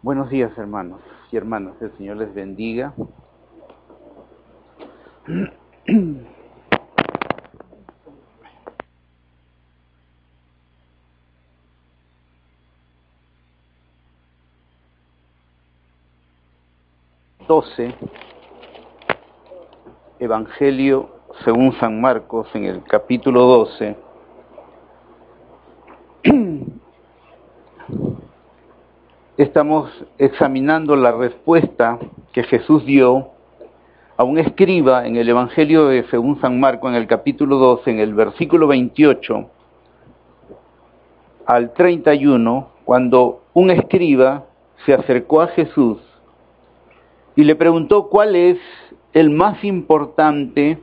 Buenos días, hermanos y hermanas. El Señor les bendiga. Doce, Evangelio según San Marcos en el capítulo 12. Estamos examinando la respuesta que Jesús dio a un escriba en el Evangelio de según San Marcos en el capítulo 12, en el versículo 28 al 31, cuando un escriba se acercó a Jesús y le preguntó cuál es el más importante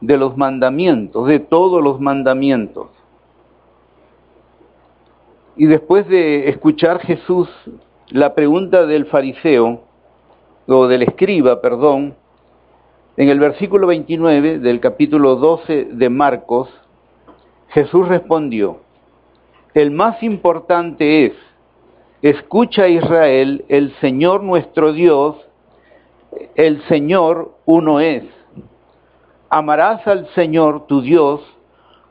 de los mandamientos, de todos los mandamientos. Y después de escuchar Jesús la pregunta del fariseo, o del escriba, perdón, en el versículo 29 del capítulo 12 de Marcos, Jesús respondió, el más importante es, escucha Israel, el Señor nuestro Dios, el Señor uno es. Amarás al Señor tu Dios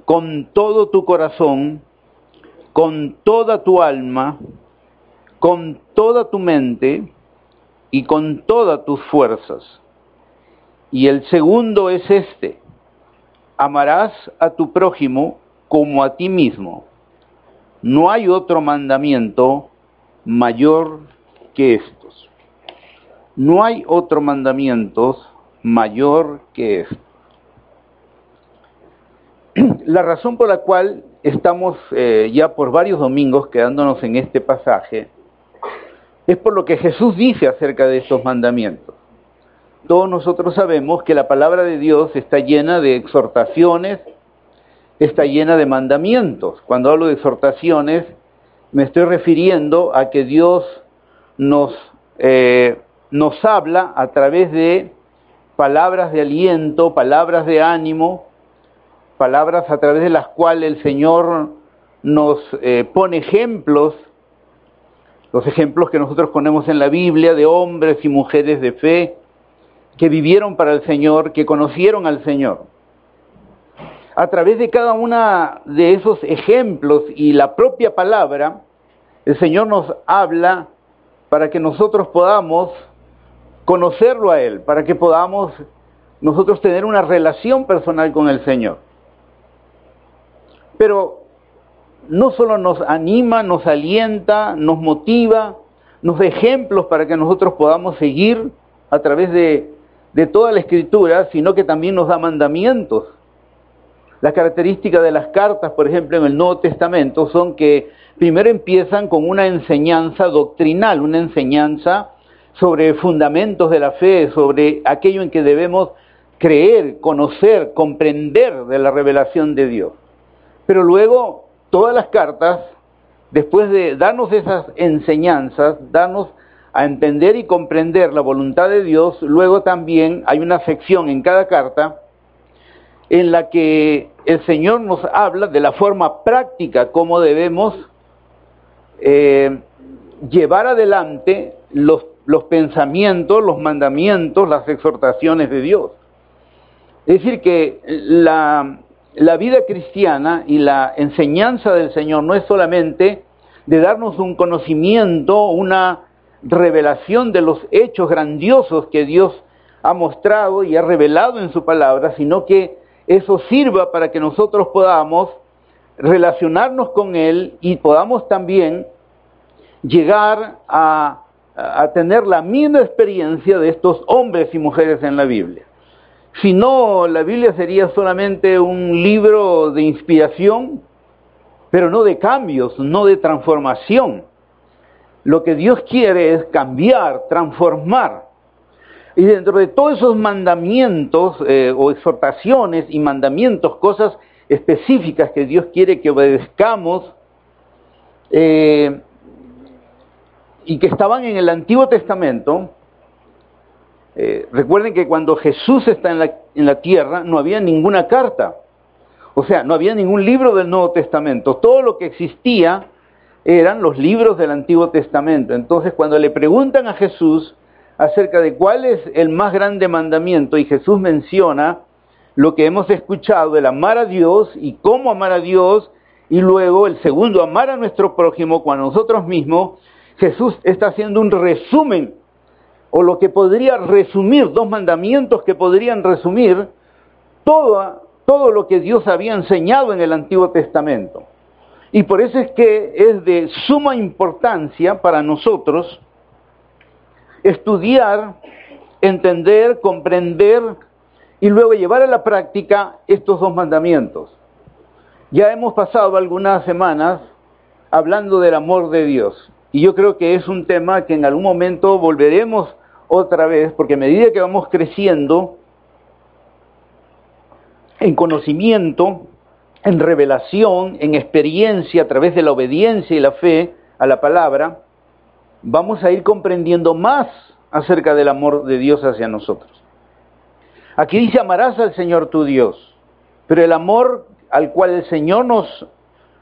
con todo tu corazón, con toda tu alma, con toda tu mente y con todas tus fuerzas. Y el segundo es este, amarás a tu prójimo como a ti mismo. No hay otro mandamiento mayor que estos. No hay otro mandamiento mayor que esto. La razón por la cual estamos eh, ya por varios domingos quedándonos en este pasaje es por lo que Jesús dice acerca de estos mandamientos. Todos nosotros sabemos que la palabra de Dios está llena de exhortaciones, está llena de mandamientos. Cuando hablo de exhortaciones, me estoy refiriendo a que Dios nos eh, nos habla a través de palabras de aliento, palabras de ánimo, palabras a través de las cuales el Señor nos eh, pone ejemplos, los ejemplos que nosotros ponemos en la Biblia de hombres y mujeres de fe que vivieron para el Señor, que conocieron al Señor. A través de cada una de esos ejemplos y la propia palabra, el Señor nos habla para que nosotros podamos conocerlo a Él, para que podamos nosotros tener una relación personal con el Señor. Pero no solo nos anima, nos alienta, nos motiva, nos da ejemplos para que nosotros podamos seguir a través de, toda la escritura, sino que también nos da mandamientos. Las características de las cartas, por ejemplo, en el Nuevo Testamento son que primero empiezan con una enseñanza doctrinal, una enseñanza sobre fundamentos de la fe, sobre aquello en que debemos creer, conocer, comprender de la revelación de Dios. Pero luego todas las cartas, después de darnos esas enseñanzas, darnos a entender y comprender la voluntad de Dios, luego también hay una sección en cada carta en la que el Señor nos habla de la forma práctica como debemos eh, llevar adelante los los pensamientos, los mandamientos, las exhortaciones de Dios. Es decir, que la, la vida cristiana y la enseñanza del Señor no es solamente de darnos un conocimiento, una revelación de los hechos grandiosos que Dios ha mostrado y ha revelado en su palabra, sino que eso sirva para que nosotros podamos relacionarnos con Él y podamos también llegar a tener la misma experiencia de estos hombres y mujeres en la Biblia. Si no, la Biblia sería solamente un libro de inspiración, pero no de cambios, no de transformación. lo que Dios quiere es cambiar, transformar. Y dentro de todos esos mandamientos eh, o exhortaciones y mandamientos, cosas específicas que Dios quiere que obedezcamos, eh, y que estaban en el Antiguo Testamento, eh, recuerden que cuando Jesús está en la, tierra no había ninguna carta, o sea, no había ningún libro del Nuevo Testamento, todo lo que existía eran los libros del Antiguo Testamento. Entonces, cuando le preguntan a Jesús acerca de cuál es el más grande mandamiento, y Jesús menciona lo que hemos escuchado, el amar a Dios y cómo amar a Dios, y luego el segundo, amar a nuestro prójimo con a nosotros mismos, Jesús está haciendo un resumen, o lo que podría resumir, dos mandamientos que podrían resumir todo, todo lo que Dios había enseñado en el Antiguo Testamento. Y por eso es que es de suma importancia para nosotros estudiar, entender, comprender y luego llevar a la práctica estos dos mandamientos. Ya hemos pasado algunas semanas hablando del amor de Dios y yo creo que es un tema que en algún momento volveremos otra vez porque a medida que vamos creciendo en conocimiento, en revelación, en experiencia a través de la obediencia y la fe a la palabra, vamos a ir comprendiendo más acerca del amor de Dios hacia nosotros. Aquí dice, amarás al Señor tu Dios, pero el amor al cual el Señor nos,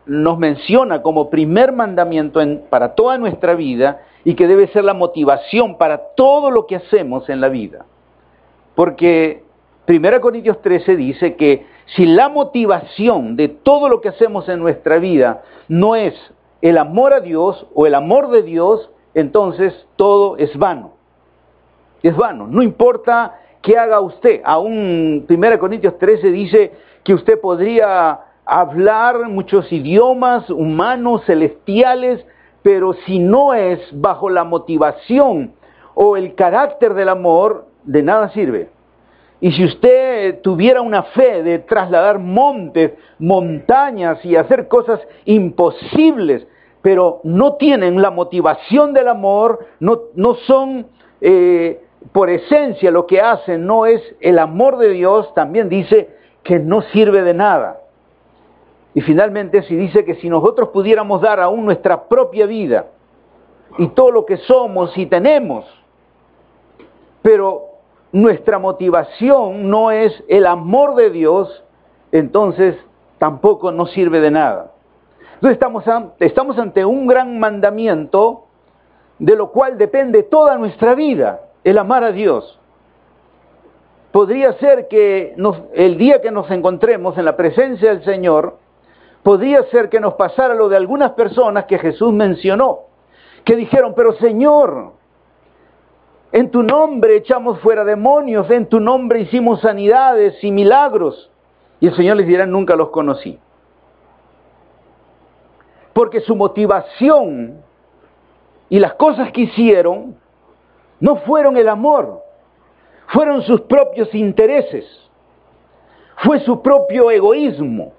nos menciona como primer mandamiento para toda nuestra vida y que debe ser la motivación para todo lo que hacemos en la vida. Porque 1 Corintios 13 dice que si la motivación de todo lo que hacemos en nuestra vida no es el amor a Dios o el amor de Dios, entonces todo es vano. Es vano. No importa qué haga usted. Aún 1 Corintios 13 dice que usted podría hablar muchos idiomas humanos, celestiales, pero si no es bajo la motivación o el carácter del amor, de nada sirve. Y si usted tuviera una fe de trasladar montes, montañas y hacer cosas imposibles, pero no tienen la motivación del amor, no, no son eh, por esencia lo que hacen, no es el amor de Dios, también dice que no sirve de nada. Y finalmente si dice que si nosotros pudiéramos dar aún nuestra propia vida y todo lo que somos y tenemos, pero nuestra motivación no es el amor de Dios, entonces tampoco nos sirve de nada. Entonces estamos, estamos ante un gran mandamiento de lo cual depende toda nuestra vida, el amar a Dios. Podría ser que el día que nos encontremos en la presencia del Señor, podría ser que nos pasara lo de algunas personas que Jesús mencionó, que dijeron, pero Señor, en tu nombre echamos fuera demonios, en tu nombre hicimos sanidades y milagros. Y el Señor les dirá, nunca los conocí. Porque su motivación y las cosas que hicieron no fueron el amor, fueron sus propios intereses, fue su propio egoísmo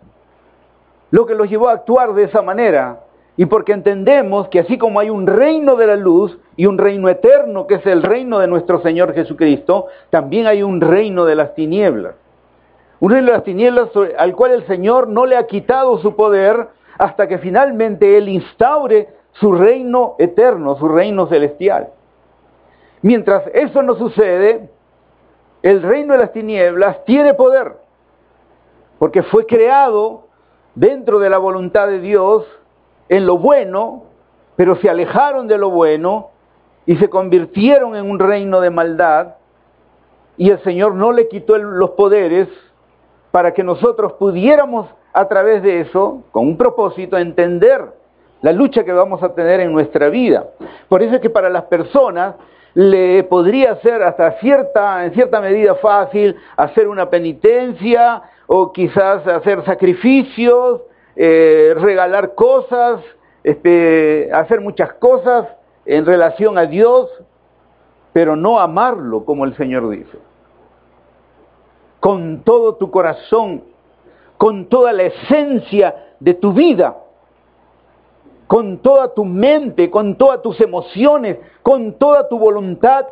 lo que los llevó a actuar de esa manera y porque entendemos que así como hay un reino de la luz y un reino eterno que es el reino de nuestro Señor Jesucristo, también hay un reino de las tinieblas. Un reino de las tinieblas al cual el Señor no le ha quitado su poder hasta que finalmente Él instaure su reino eterno, su reino celestial. Mientras eso no sucede, el reino de las tinieblas tiene poder, porque fue creado dentro de la voluntad de Dios en lo bueno, pero se alejaron de lo bueno y se convirtieron en un reino de maldad y el Señor no le quitó los poderes para que nosotros pudiéramos a través de eso, con un propósito, entender la lucha que vamos a tener en nuestra vida. Por eso es que para las personas le podría ser hasta cierta, en cierta medida fácil hacer una penitencia o quizás hacer sacrificios eh, regalar cosas, este, hacer muchas cosas en relación a Dios, pero no amarlo como el Señor dice. Con todo tu corazón, con toda la esencia de tu vida. con toda tu mente, con todas tus emociones, con toda tu voluntad,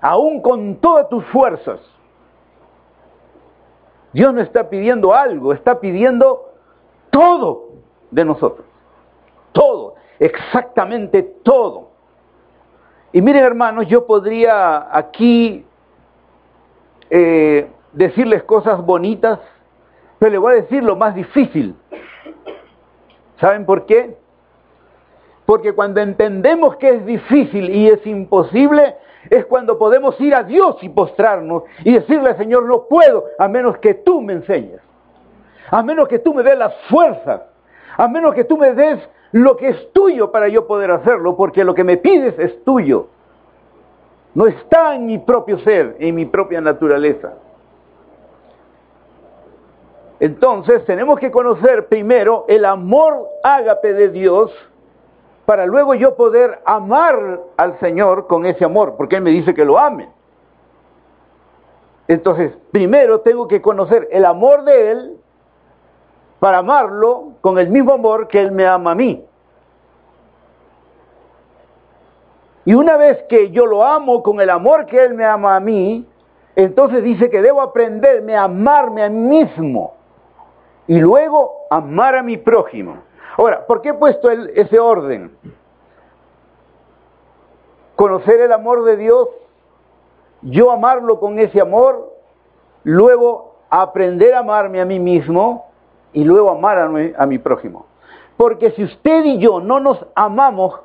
aún con todas tus fuerzas. Dios no está pidiendo algo, está pidiendo todo de nosotros. Todo, exactamente todo. Y miren hermanos, yo podría aquí eh, decirles cosas bonitas, pero le voy a decir lo más difícil. ¿Saben por qué? Porque cuando entendemos que es difícil y es imposible, es cuando podemos ir a Dios y postrarnos y decirle, Señor, no puedo, a menos que tú me enseñes, a menos que tú me des las fuerzas, a menos que tú me des lo que es tuyo para yo poder hacerlo, porque lo que me pides es tuyo. No está en mi propio ser, en mi propia naturaleza. Entonces tenemos que conocer primero el amor ágape de Dios para luego yo poder amar al Señor con ese amor, porque Él me dice que lo ame. Entonces, primero tengo que conocer el amor de Él para amarlo con el mismo amor que Él me ama a mí. Y una vez que yo lo amo con el amor que Él me ama a mí, entonces dice que debo aprenderme a amarme a mí mismo y luego amar a mi prójimo. Ahora, ¿por qué he puesto ese orden? Conocer el amor de Dios, yo amarlo con ese amor, luego aprender a amarme a mí mismo y luego amar a mi, prójimo. Porque si usted y yo no nos amamos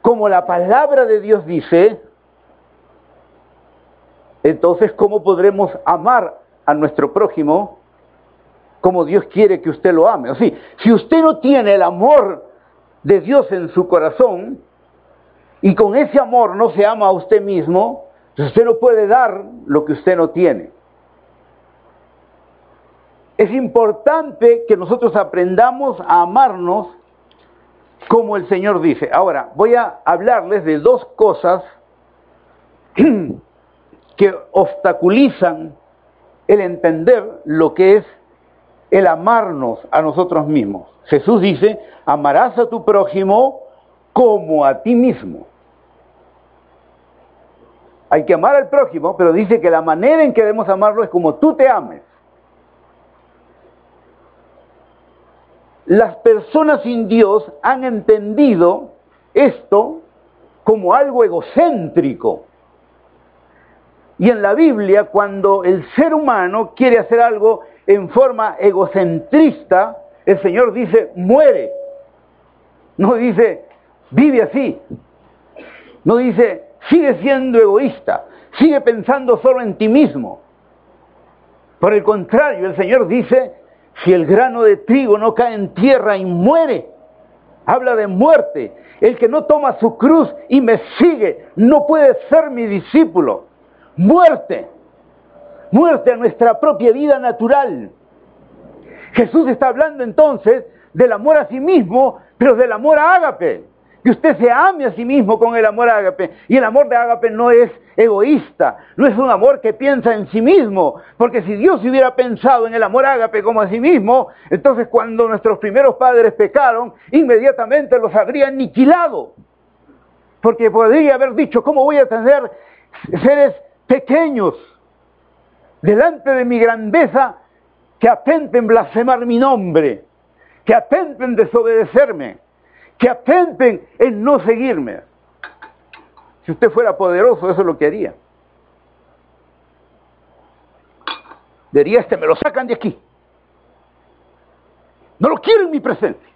como la palabra de Dios dice, entonces ¿cómo podremos amar a nuestro prójimo como Dios quiere que usted lo ame? O si usted no tiene el amor de Dios en su corazón y con ese amor no se ama a usted mismo, usted no puede dar lo que usted no tiene. Es importante que nosotros aprendamos a amarnos como el Señor dice. Ahora, voy a hablarles de dos cosas que obstaculizan el entender lo que es el amarnos a nosotros mismos. Jesús dice, amarás a tu prójimo como a ti mismo. Hay que amar al prójimo, pero dice que la manera en que debemos amarlo es como tú te ames. las personas sin Dios han entendido esto como algo egocéntrico. Y en la Biblia, cuando el ser humano quiere hacer algo en forma egocentrista, el Señor dice, muere. No dice, vive así. No dice, sigue siendo egoísta, sigue pensando solo en ti mismo. Por el contrario, el Señor dice, si el grano de trigo no cae en tierra y muere, habla de muerte. El que no toma su cruz y me sigue no puede ser mi discípulo. Muerte. Muerte a nuestra propia vida natural. Jesús está hablando entonces del amor a sí mismo, pero del amor a ágape que usted se ame a sí mismo con el amor ágape. Y el amor de ágape no es egoísta, no es un amor que piensa en sí mismo, porque si Dios hubiera pensado en el amor ágape como a sí mismo, entonces cuando nuestros primeros padres pecaron, inmediatamente los habría aniquilado. Porque podría haber dicho, ¿cómo voy a tener seres pequeños delante de mi grandeza que atenten blasfemar mi nombre, que atenten desobedecerme? que atenten en no seguirme. Si usted fuera poderoso, eso es lo que haría. Diría este, me lo sacan de aquí. No lo quiero en mi presencia.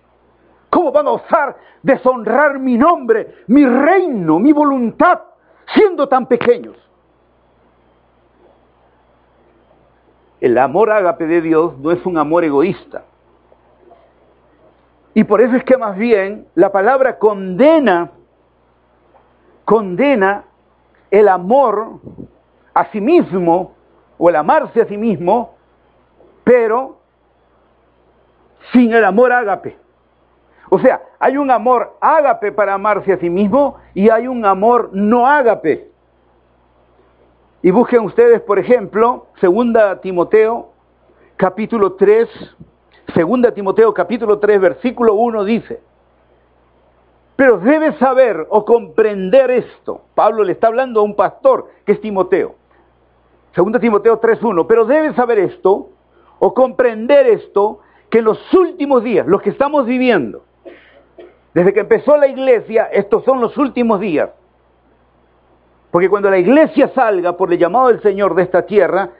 ¿Cómo van a osar deshonrar mi nombre, mi reino, mi voluntad, siendo tan pequeños? El amor ágape de Dios no es un amor egoísta. Y por eso es que más bien la palabra condena, condena el amor a sí mismo o el amarse a sí mismo, pero sin el amor ágape. O sea, hay un amor ágape para amarse a sí mismo y hay un amor no ágape. Y busquen ustedes, por ejemplo, segunda Timoteo, capítulo 3, Segunda Timoteo capítulo 3 versículo 1 dice, pero debes saber o comprender esto. Pablo le está hablando a un pastor que es Timoteo. Segunda Timoteo 3.1. Pero debes saber esto o comprender esto, que en los últimos días, los que estamos viviendo, desde que empezó la iglesia, estos son los últimos días. Porque cuando la iglesia salga por el llamado del Señor de esta tierra,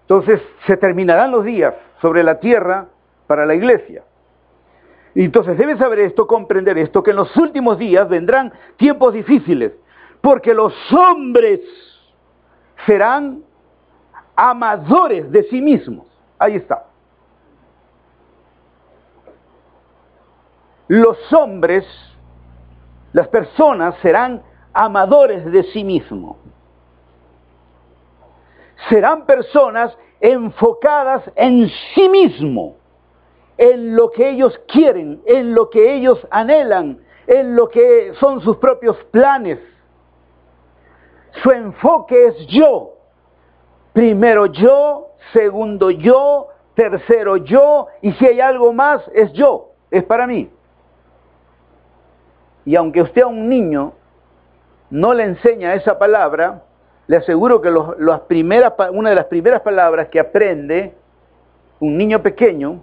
entonces se terminarán los días sobre la tierra para la iglesia. Y entonces debes saber esto, comprender esto, que en los últimos días vendrán tiempos difíciles, porque los hombres serán amadores de sí mismos. Ahí está. Los hombres, las personas serán amadores de sí mismos. Serán personas enfocadas en sí mismo, en lo que ellos quieren, en lo que ellos anhelan, en lo que son sus propios planes. Su enfoque es yo. Primero yo, segundo yo, tercero yo, y si hay algo más, es yo, es para mí. Y aunque usted a un niño no le enseña esa palabra, le aseguro que primeras, una de las primeras palabras que aprende un niño pequeño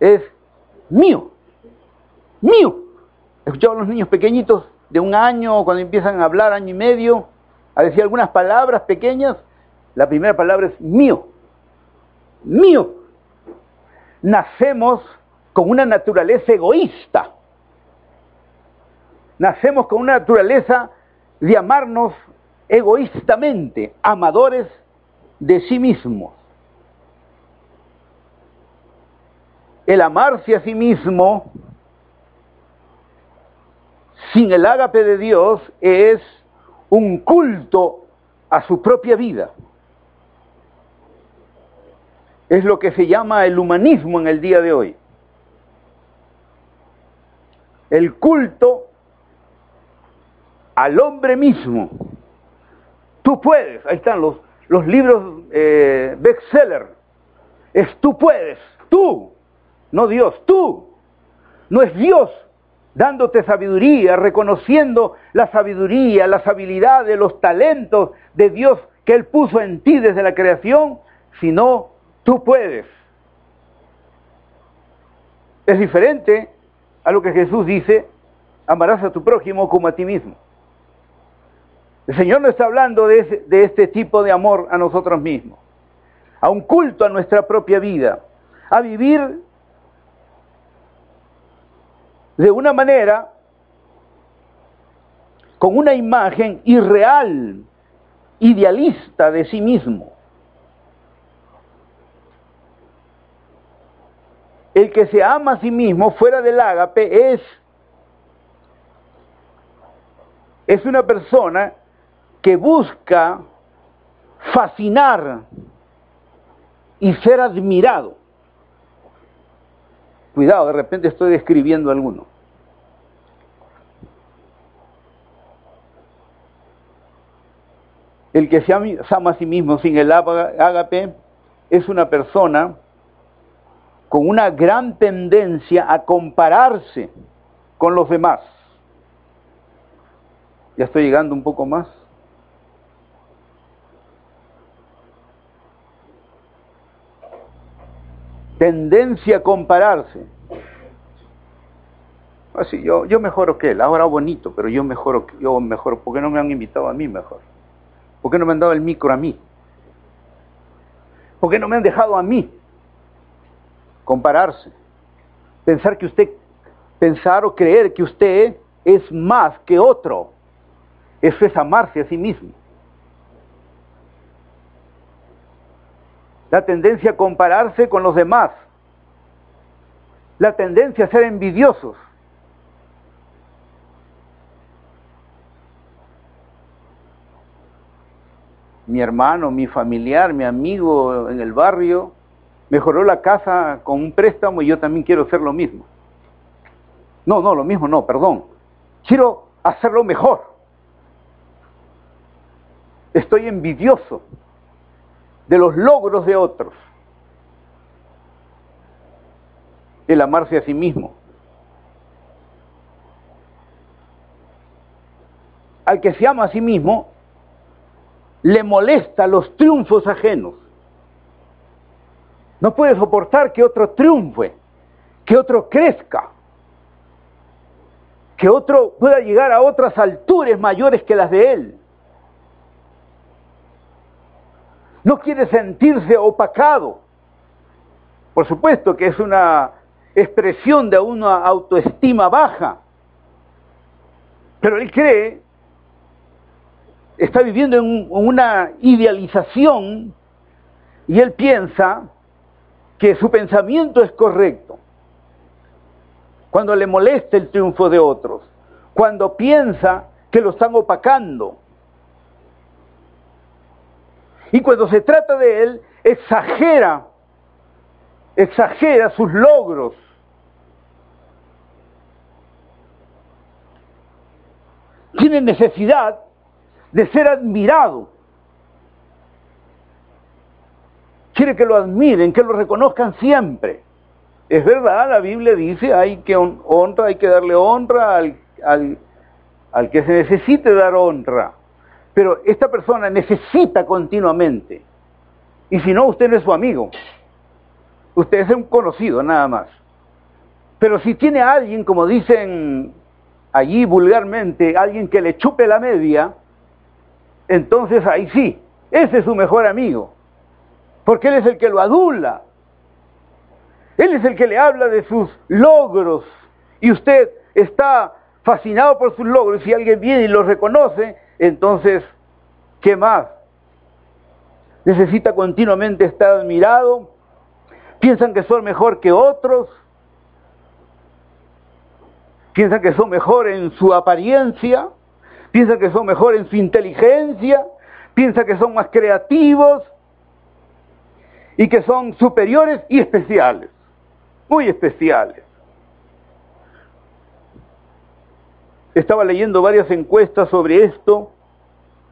es mío, mío. He escuchado a los niños pequeñitos de un año, cuando empiezan a hablar, año y medio, a decir algunas palabras pequeñas, la primera palabra es mío, mío. Nacemos con una naturaleza egoísta. Nacemos con una naturaleza de amarnos egoístamente, amadores de sí mismos. El amarse a sí mismo sin el ágape de Dios es un culto a su propia vida. Es lo que se llama el humanismo en el día de hoy. El culto al hombre mismo. Tú puedes, ahí están los, libros eh, bestseller. Es tú puedes, tú, no Dios, tú. No es Dios dándote sabiduría, reconociendo la sabiduría, las habilidades, los talentos de Dios que Él puso en ti desde la creación, sino tú puedes. Es diferente a lo que Jesús dice, amarás a tu prójimo como a ti mismo. El Señor no está hablando de, de este tipo de amor a nosotros mismos, a un culto a nuestra propia vida, a vivir de una manera con una imagen irreal, idealista de sí mismo. El que se ama a sí mismo fuera del ágape es, es una persona que busca fascinar y ser admirado. Cuidado, de repente estoy describiendo alguno. El que se ama a sí mismo sin el ágape es una persona con una gran tendencia a compararse con los demás. Ya estoy llegando un poco más. Tendencia a compararse. Así, yo, yo mejoro que él, ahora bonito, pero yo mejoro, yo mejor, ¿por qué no me han invitado a mí mejor? ¿Por qué no me han dado el micro a mí? ¿Por qué no me han dejado a mí compararse? Pensar que usted, pensar o creer que usted es más que otro. Eso es amarse a sí mismo. La tendencia a compararse con los demás, la tendencia a ser envidiosos. Mi hermano, mi familiar, mi amigo en el barrio mejoró la casa con un préstamo y yo también quiero hacer lo mismo. No, no, lo mismo no, perdón. Quiero hacerlo mejor. Estoy envidioso de los logros de otros. el amarse a sí mismo. Al que se ama a sí mismo, le molesta los triunfos ajenos. No puede soportar que otro triunfe, que otro crezca, que otro pueda llegar a otras alturas mayores que las de él. No quiere sentirse opacado. Por supuesto que es una expresión de una autoestima baja. Pero él cree, está viviendo en una idealización y él piensa que su pensamiento es correcto. Cuando le molesta el triunfo de otros, cuando piensa que lo están opacando, y cuando se trata de él, exagera, exagera sus logros. Tiene necesidad de ser admirado. Quiere que lo admiren, que lo reconozcan siempre. Es verdad, la Biblia dice, hay que honra, hay que darle honra al, al, al que se necesite dar honra. Pero esta persona necesita continuamente. Y si no, usted no es su amigo. Usted es un conocido, nada más. Pero si tiene a alguien, como dicen allí vulgarmente, alguien que le chupe la media, entonces ahí sí, ese es su mejor amigo. Porque él es el que lo adula. Él es el que le habla de sus logros. Y usted está fascinado por sus logros. Y si alguien viene y los reconoce, entonces, ¿qué más? Necesita continuamente estar admirado, piensan que son mejor que otros, piensan que son mejor en su apariencia, piensan que son mejor en su inteligencia, piensan que son más creativos. Y que son superiores y especiales, muy especiales. Estaba leyendo varias encuestas sobre esto,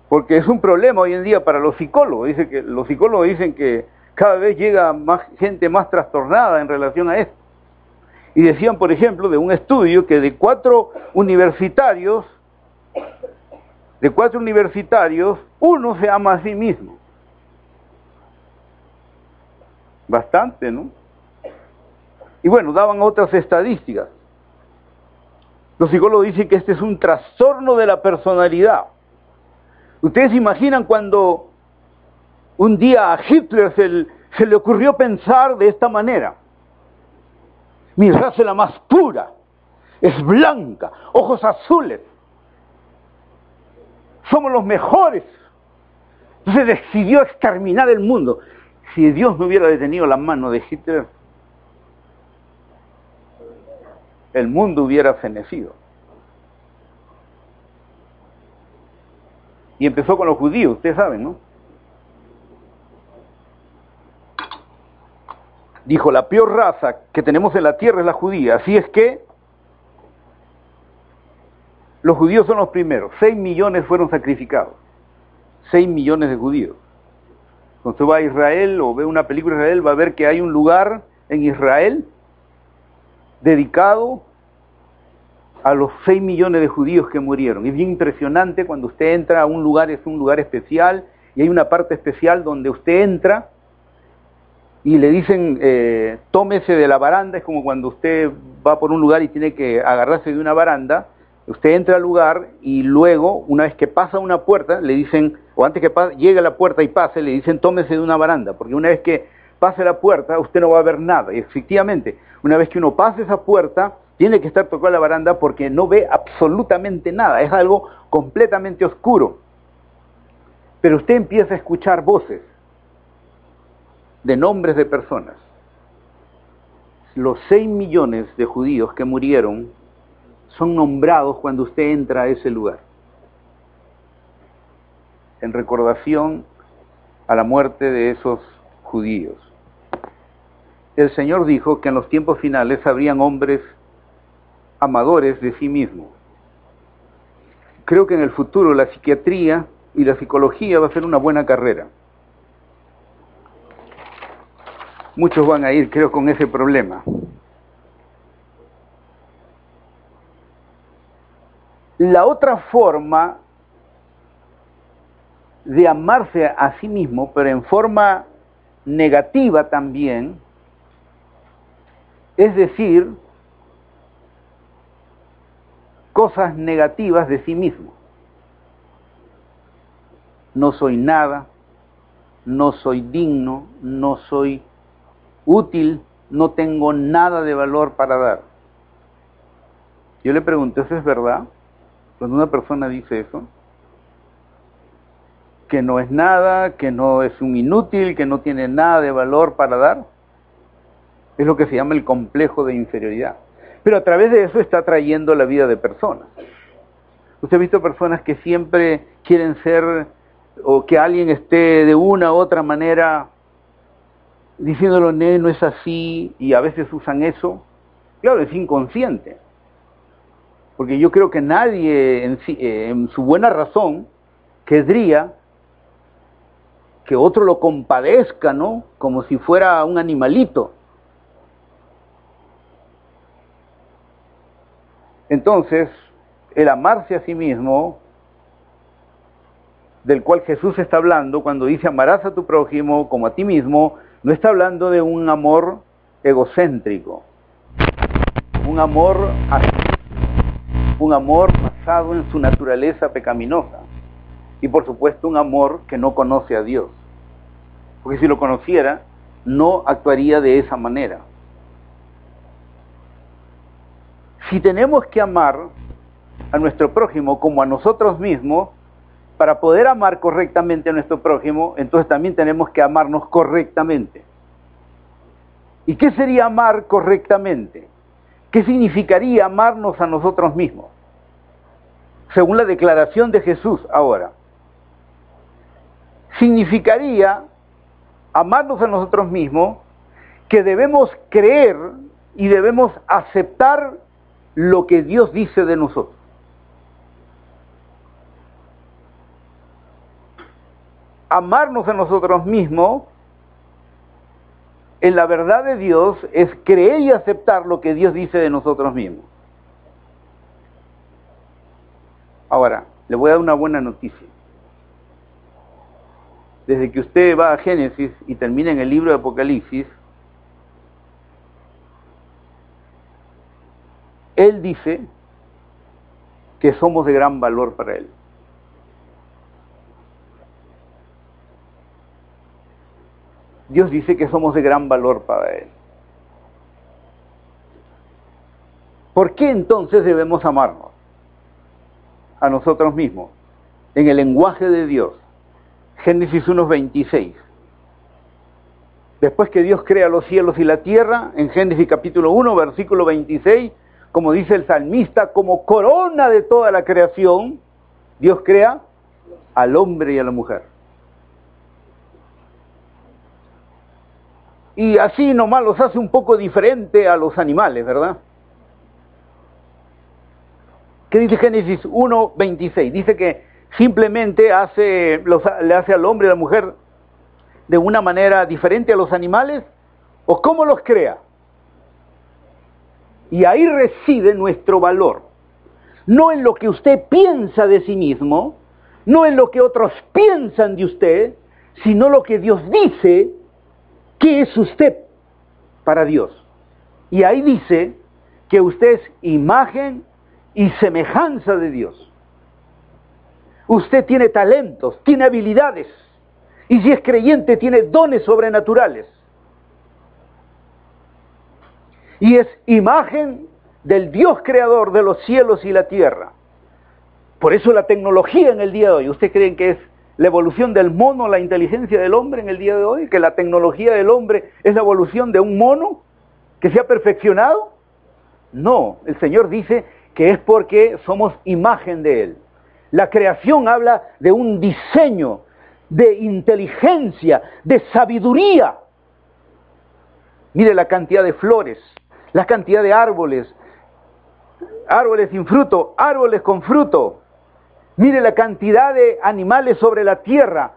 porque es un problema hoy en día para los psicólogos. Los psicólogos dicen que cada vez llega más gente más trastornada en relación a esto. Y decían, por ejemplo, de un estudio que de cuatro universitarios, de cuatro universitarios, uno se ama a sí mismo. Bastante, ¿no? Y bueno, daban otras estadísticas. Los psicólogos dicen que este es un trastorno de la personalidad. Ustedes se imaginan cuando un día a Hitler se, le ocurrió pensar de esta manera. Mi raza es la más pura, es blanca, ojos azules. Somos los mejores. Entonces decidió exterminar el mundo. Si Dios no hubiera detenido la mano de Hitler, el mundo hubiera fenecido. Y empezó con los judíos, ustedes saben, ¿no? Dijo, la peor raza que tenemos en la tierra es la judía, así es que los judíos son los primeros, seis millones fueron sacrificados, seis millones de judíos. Cuando usted va a Israel o ve una película de Israel, va a ver que hay un lugar en Israel dedicado a los 6 millones de judíos que murieron. Es bien impresionante cuando usted entra a un lugar, es un lugar especial, y hay una parte especial donde usted entra y le dicen, eh, tómese de la baranda, es como cuando usted va por un lugar y tiene que agarrarse de una baranda, usted entra al lugar y luego, una vez que pasa una puerta, le dicen, o antes que llegue a la puerta y pase, le dicen, tómese de una baranda, porque una vez que pase la puerta, usted no va a ver nada. Y efectivamente, una vez que uno pase esa puerta, tiene que estar tocando la baranda porque no ve absolutamente nada, es algo completamente oscuro. Pero usted empieza a escuchar voces de nombres de personas. Los seis millones de judíos que murieron son nombrados cuando usted entra a ese lugar, en recordación a la muerte de esos judíos el Señor dijo que en los tiempos finales habrían hombres amadores de sí mismos. Creo que en el futuro la psiquiatría y la psicología va a ser una buena carrera. Muchos van a ir, creo, con ese problema. La otra forma de amarse a sí mismo, pero en forma negativa también, es decir, cosas negativas de sí mismo. No soy nada, no soy digno, no soy útil, no tengo nada de valor para dar. Yo le pregunté, ¿eso es verdad? Cuando una persona dice eso, que no es nada, que no es un inútil, que no tiene nada de valor para dar, es lo que se llama el complejo de inferioridad. Pero a través de eso está trayendo la vida de personas. Usted ha visto personas que siempre quieren ser o que alguien esté de una u otra manera diciéndolo, no es así, y a veces usan eso. Claro, es inconsciente. Porque yo creo que nadie en, eh, en su buena razón querría que otro lo compadezca, ¿no? Como si fuera un animalito. Entonces, el amarse a sí mismo, del cual Jesús está hablando cuando dice amarás a tu prójimo como a ti mismo, no está hablando de un amor egocéntrico, un amor un amor basado en su naturaleza pecaminosa. Y por supuesto un amor que no conoce a Dios, porque si lo conociera no actuaría de esa manera. Si tenemos que amar a nuestro prójimo como a nosotros mismos, para poder amar correctamente a nuestro prójimo, entonces también tenemos que amarnos correctamente. ¿Y qué sería amar correctamente? ¿Qué significaría amarnos a nosotros mismos? Según la declaración de Jesús ahora. Significaría amarnos a nosotros mismos que debemos creer y debemos aceptar lo que Dios dice de nosotros. Amarnos a nosotros mismos en la verdad de Dios es creer y aceptar lo que Dios dice de nosotros mismos. Ahora, le voy a dar una buena noticia. Desde que usted va a Génesis y termina en el libro de Apocalipsis, Él dice que somos de gran valor para Él. Dios dice que somos de gran valor para Él. ¿Por qué entonces debemos amarnos a nosotros mismos? En el lenguaje de Dios, Génesis 1.26. Después que Dios crea los cielos y la tierra, en Génesis capítulo 1, versículo 26, como dice el salmista, como corona de toda la creación, Dios crea al hombre y a la mujer. Y así nomás los hace un poco diferente a los animales, ¿verdad? ¿Qué dice Génesis 1.26? Dice que simplemente hace, le hace al hombre y a la mujer de una manera diferente a los animales, o cómo los crea. Y ahí reside nuestro valor. No en lo que usted piensa de sí mismo, no en lo que otros piensan de usted, sino lo que Dios dice que es usted para Dios. Y ahí dice que usted es imagen y semejanza de Dios. Usted tiene talentos, tiene habilidades, y si es creyente tiene dones sobrenaturales y es imagen del Dios creador de los cielos y la tierra. Por eso la tecnología en el día de hoy, ¿usted creen que es la evolución del mono, la inteligencia del hombre en el día de hoy? ¿Que la tecnología del hombre es la evolución de un mono que se ha perfeccionado? No, el Señor dice que es porque somos imagen de Él. La creación habla de un diseño, de inteligencia, de sabiduría. Mire la cantidad de flores, la cantidad de árboles, árboles sin fruto, árboles con fruto. Mire la cantidad de animales sobre la tierra,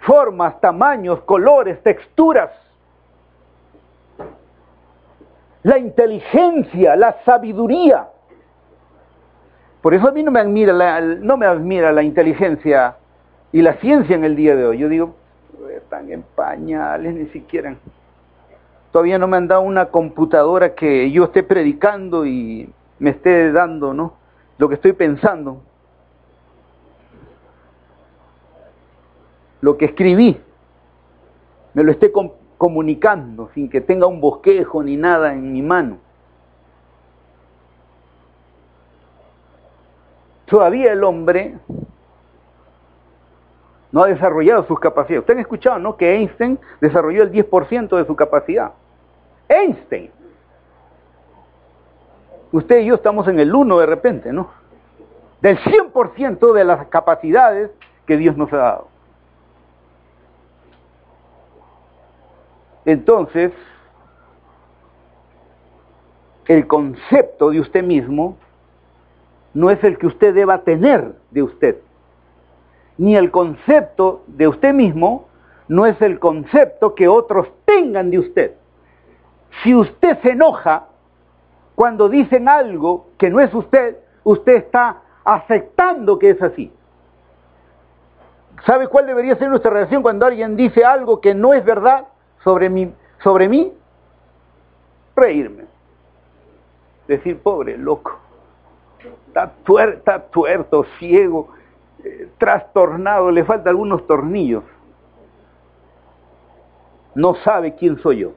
formas, tamaños, colores, texturas. La inteligencia, la sabiduría. Por eso a mí no me admira la, no me admira la inteligencia y la ciencia en el día de hoy. Yo digo, están en pañales, ni siquiera. Todavía no me han dado una computadora que yo esté predicando y me esté dando, ¿no? Lo que estoy pensando. Lo que escribí, me lo esté comunicando sin que tenga un bosquejo ni nada en mi mano. Todavía el hombre no ha desarrollado sus capacidades. Ustedes han escuchado, ¿no? Que Einstein desarrolló el 10% de su capacidad. Einstein. Usted y yo estamos en el 1 de repente, ¿no? Del 100% de las capacidades que Dios nos ha dado. Entonces, el concepto de usted mismo no es el que usted deba tener de usted ni el concepto de usted mismo no es el concepto que otros tengan de usted. Si usted se enoja cuando dicen algo que no es usted, usted está aceptando que es así. ¿Sabe cuál debería ser nuestra reacción cuando alguien dice algo que no es verdad sobre mí? Sobre mí? Reírme. Decir, pobre loco, está, está tuerto, ciego, trastornado, le falta algunos tornillos. No sabe quién soy yo.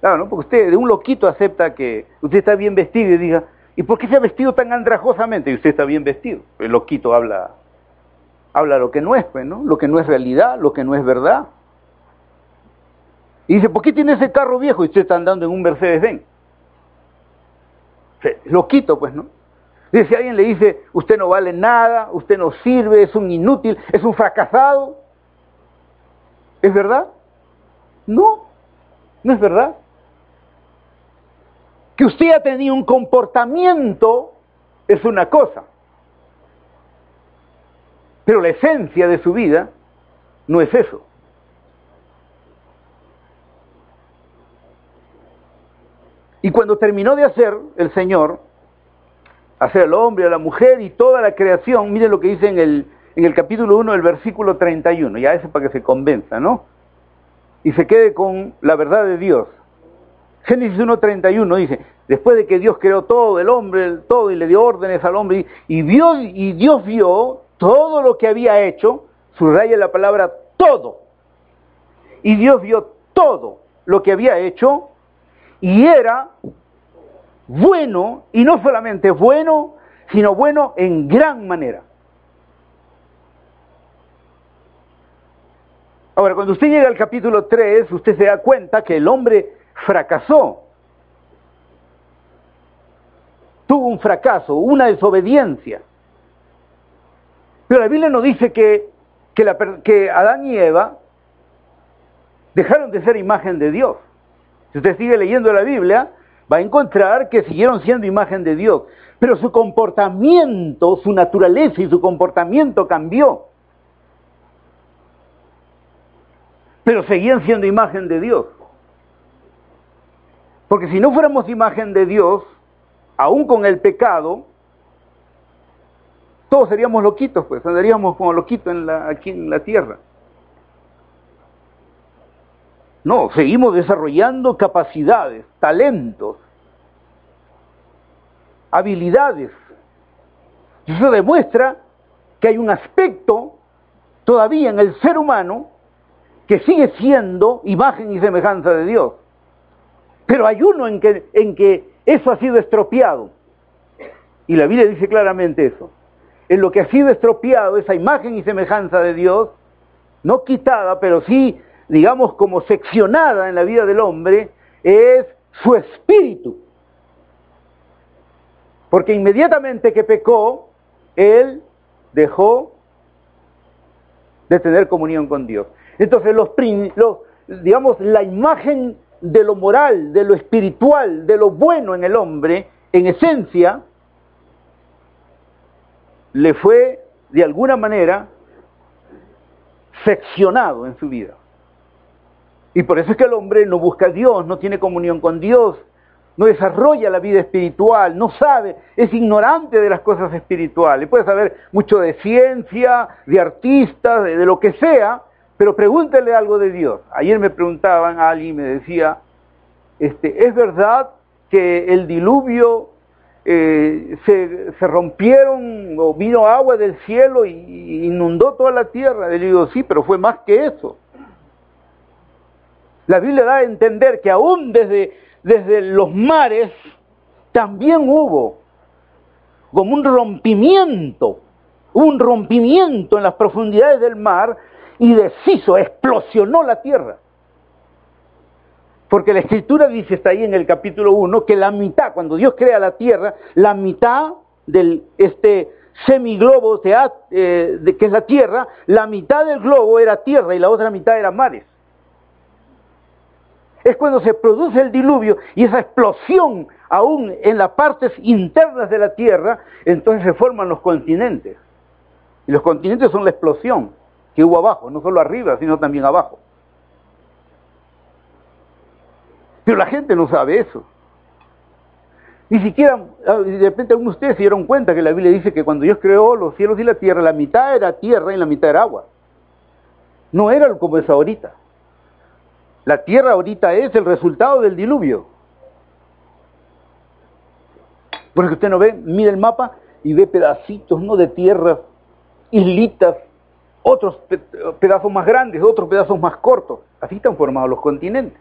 Claro, ¿no? Porque usted de un loquito acepta que usted está bien vestido y diga, ¿y por qué se ha vestido tan andrajosamente? Y usted está bien vestido. El loquito habla, habla lo que no es, pues, ¿no? Lo que no es realidad, lo que no es verdad. Y dice, ¿por qué tiene ese carro viejo y usted está andando en un Mercedes-Benz? Loquito, pues, ¿no? Si alguien le dice, usted no vale nada, usted no sirve, es un inútil, es un fracasado, ¿es verdad? No, no es verdad. Que usted ha tenido un comportamiento es una cosa, pero la esencia de su vida no es eso. Y cuando terminó de hacer el Señor, hacer al hombre, a la mujer y toda la creación. Miren lo que dice en el, en el capítulo 1 del versículo 31, ya ese para que se convenza, ¿no? Y se quede con la verdad de Dios. Génesis 1.31 dice, después de que Dios creó todo, el hombre, todo, y le dio órdenes al hombre, y, vio, y Dios vio todo lo que había hecho, subraya la palabra todo, y Dios vio todo lo que había hecho, y era bueno, y no solamente bueno, sino bueno en gran manera. Ahora, cuando usted llega al capítulo 3, usted se da cuenta que el hombre fracasó. Tuvo un fracaso, una desobediencia. Pero la Biblia no dice que, que, que Adán y Eva dejaron de ser imagen de Dios. Si usted sigue leyendo la Biblia, va a encontrar que siguieron siendo imagen de Dios, pero su comportamiento, su naturaleza y su comportamiento cambió. Pero seguían siendo imagen de Dios. Porque si no fuéramos imagen de Dios, aún con el pecado, todos seríamos loquitos, pues, andaríamos como loquitos aquí en la tierra. No, seguimos desarrollando capacidades, talentos, habilidades. Y eso demuestra que hay un aspecto todavía en el ser humano que sigue siendo imagen y semejanza de Dios. Pero hay uno en que, en que eso ha sido estropeado. Y la Biblia dice claramente eso. En lo que ha sido estropeado, esa imagen y semejanza de Dios, no quitada, pero sí digamos, como seccionada en la vida del hombre, es su espíritu. Porque inmediatamente que pecó, él dejó de tener comunión con Dios. Entonces, los, digamos, la imagen de lo moral, de lo espiritual, de lo bueno en el hombre, en esencia, le fue de alguna manera seccionado en su vida. Y por eso es que el hombre no busca a Dios, no tiene comunión con Dios, no desarrolla la vida espiritual, no sabe, es ignorante de las cosas espirituales. Puede saber mucho de ciencia, de artistas, de, lo que sea, pero pregúntele algo de Dios. Ayer me preguntaban, alguien me decía, este, ¿es verdad que el diluvio eh, se, se, rompieron o vino agua del cielo y inundó toda la tierra? Le digo, sí, pero fue más que eso. La Biblia da a entender que aún desde desde los mares, también hubo como un rompimiento, un rompimiento en las profundidades del mar y deshizo, explosionó la tierra. Porque la escritura dice, está ahí en el capítulo 1, que la mitad, cuando Dios crea la tierra, la mitad del este semiglobo eh, de, que es la tierra, la mitad del globo era tierra y la otra mitad era mares es cuando se produce el diluvio y esa explosión aún en las partes internas de la Tierra, entonces se forman los continentes. Y los continentes son la explosión que hubo abajo, no solo arriba, sino también abajo. Pero la gente no sabe eso. Ni siquiera, ah, de repente de ustedes se dieron cuenta que la Biblia dice que cuando Dios creó los cielos y la tierra, la mitad era tierra y la mitad era agua. No era como es ahorita. La tierra ahorita es el resultado del diluvio. Porque usted no ve, mira el mapa y ve pedacitos ¿no? de tierras, islitas, otros pedazos más grandes, otros pedazos más cortos. Así están formados los continentes.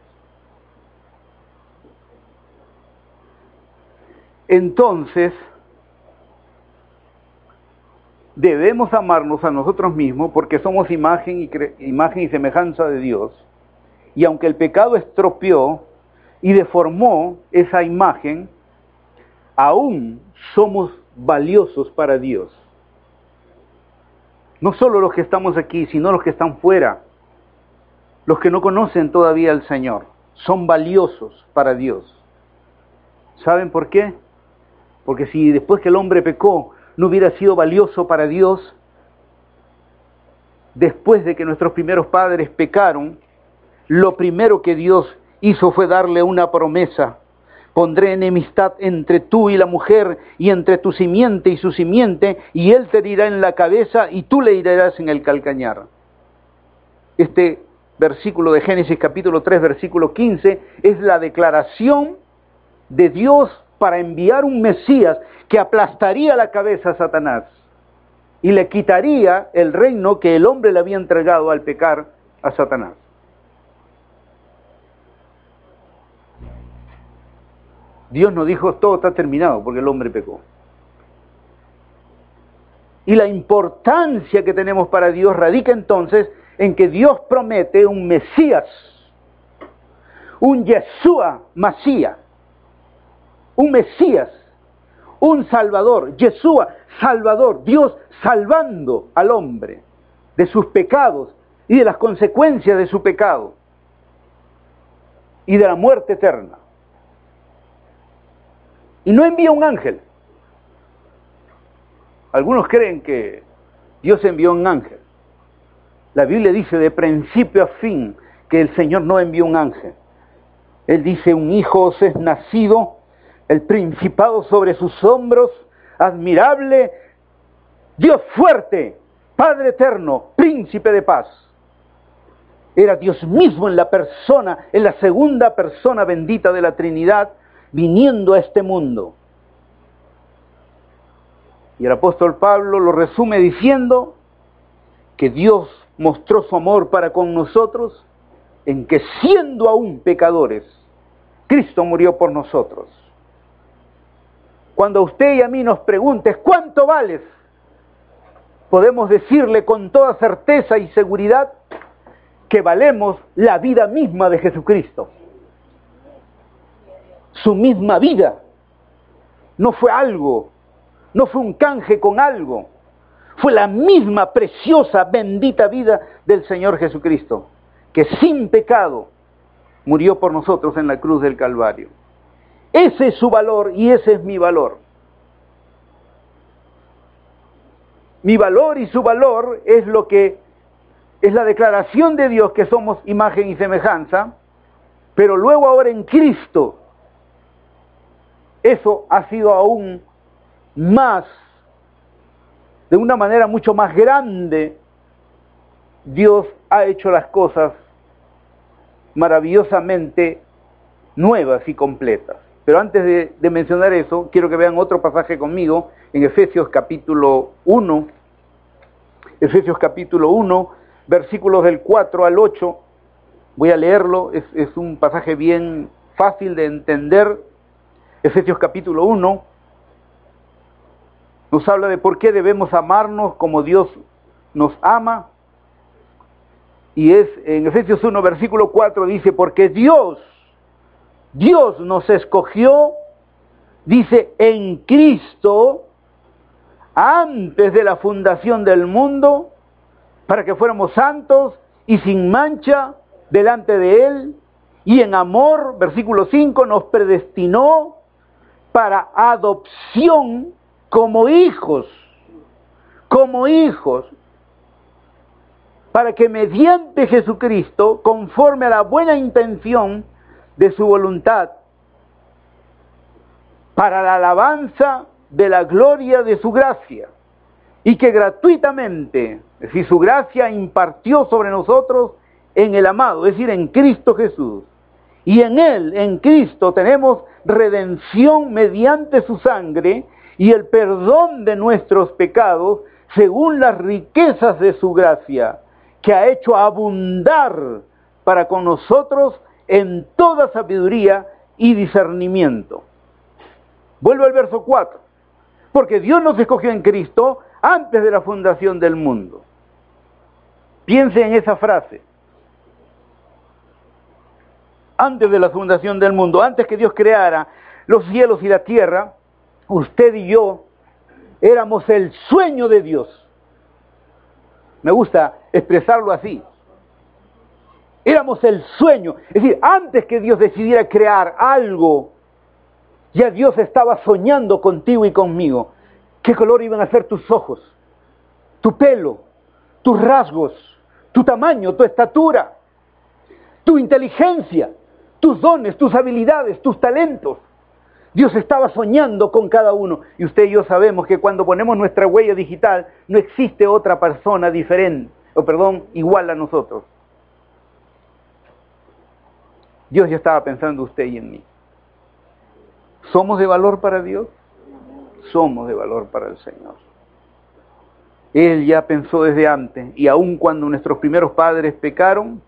Entonces, debemos amarnos a nosotros mismos porque somos imagen y, imagen y semejanza de Dios y aunque el pecado estropeó y deformó esa imagen, aún somos valiosos para Dios. No solo los que estamos aquí, sino los que están fuera, los que no conocen todavía al Señor, son valiosos para Dios. ¿Saben por qué? Porque si después que el hombre pecó no hubiera sido valioso para Dios, después de que nuestros primeros padres pecaron, lo primero que Dios hizo fue darle una promesa. Pondré enemistad entre tú y la mujer, y entre tu simiente y su simiente, y él te dirá en la cabeza, y tú le irás en el calcañar. Este versículo de Génesis capítulo 3, versículo 15, es la declaración de Dios para enviar un Mesías que aplastaría la cabeza a Satanás y le quitaría el reino que el hombre le había entregado al pecar a Satanás. Dios nos dijo, todo está terminado porque el hombre pecó. Y la importancia que tenemos para Dios radica entonces en que Dios promete un Mesías, un Yeshua Masía, un Mesías, un Salvador, Yeshua, Salvador, Dios salvando al hombre de sus pecados y de las consecuencias de su pecado y de la muerte eterna. Y no envía un ángel. Algunos creen que Dios envió un ángel. La Biblia dice de principio a fin que el Señor no envió un ángel. Él dice, un hijo os es nacido, el principado sobre sus hombros, admirable, Dios fuerte, Padre eterno, príncipe de paz. Era Dios mismo en la persona, en la segunda persona bendita de la Trinidad, viniendo a este mundo. Y el apóstol Pablo lo resume diciendo que Dios mostró su amor para con nosotros en que siendo aún pecadores, Cristo murió por nosotros. Cuando usted y a mí nos pregunte, ¿cuánto vales? Podemos decirle con toda certeza y seguridad que valemos la vida misma de Jesucristo su misma vida. No fue algo, no fue un canje con algo, fue la misma preciosa, bendita vida del Señor Jesucristo, que sin pecado murió por nosotros en la cruz del Calvario. Ese es su valor y ese es mi valor. Mi valor y su valor es lo que es la declaración de Dios que somos imagen y semejanza, pero luego ahora en Cristo eso ha sido aún más, de una manera mucho más grande, Dios ha hecho las cosas maravillosamente nuevas y completas. Pero antes de, mencionar eso, quiero que vean otro pasaje conmigo en Efesios capítulo 1. Efesios capítulo 1, versículos del 4 al 8. Voy a leerlo, es, es un pasaje bien fácil de entender. Efesios capítulo 1 nos habla de por qué debemos amarnos como Dios nos ama. Y es en Efesios 1, versículo 4 dice, porque Dios Dios nos escogió, dice, en Cristo, antes de la fundación del mundo, para que fuéramos santos y sin mancha delante de Él, y en amor, versículo 5, nos predestinó para adopción como hijos, como hijos, para que mediante Jesucristo, conforme a la buena intención de su voluntad para la alabanza de la gloria de su gracia y que gratuitamente, decir, su gracia impartió sobre nosotros en el amado, es decir, en Cristo Jesús. Y en Él, en Cristo, tenemos redención mediante su sangre y el perdón de nuestros pecados según las riquezas de su gracia, que ha hecho abundar para con nosotros en toda sabiduría y discernimiento. Vuelvo al verso 4. Porque Dios nos escogió en Cristo antes de la fundación del mundo. Piense en esa frase. Antes de la fundación del mundo, antes que Dios creara los cielos y la tierra, usted y yo éramos el sueño de Dios. Me gusta expresarlo así. Éramos el sueño. Es decir, antes que Dios decidiera crear algo, ya Dios estaba soñando contigo y conmigo. ¿Qué color iban a ser tus ojos? Tu pelo, tus rasgos, tu tamaño, tu estatura, tu inteligencia, tus dones, tus habilidades, tus talentos. Dios estaba soñando con cada uno. Y usted y yo sabemos que cuando ponemos nuestra huella digital no existe otra persona diferente, o perdón, igual a nosotros. Dios ya estaba pensando usted y en mí. ¿Somos de valor para Dios? Somos de valor para el Señor. Él ya pensó desde antes y aun cuando nuestros primeros padres pecaron,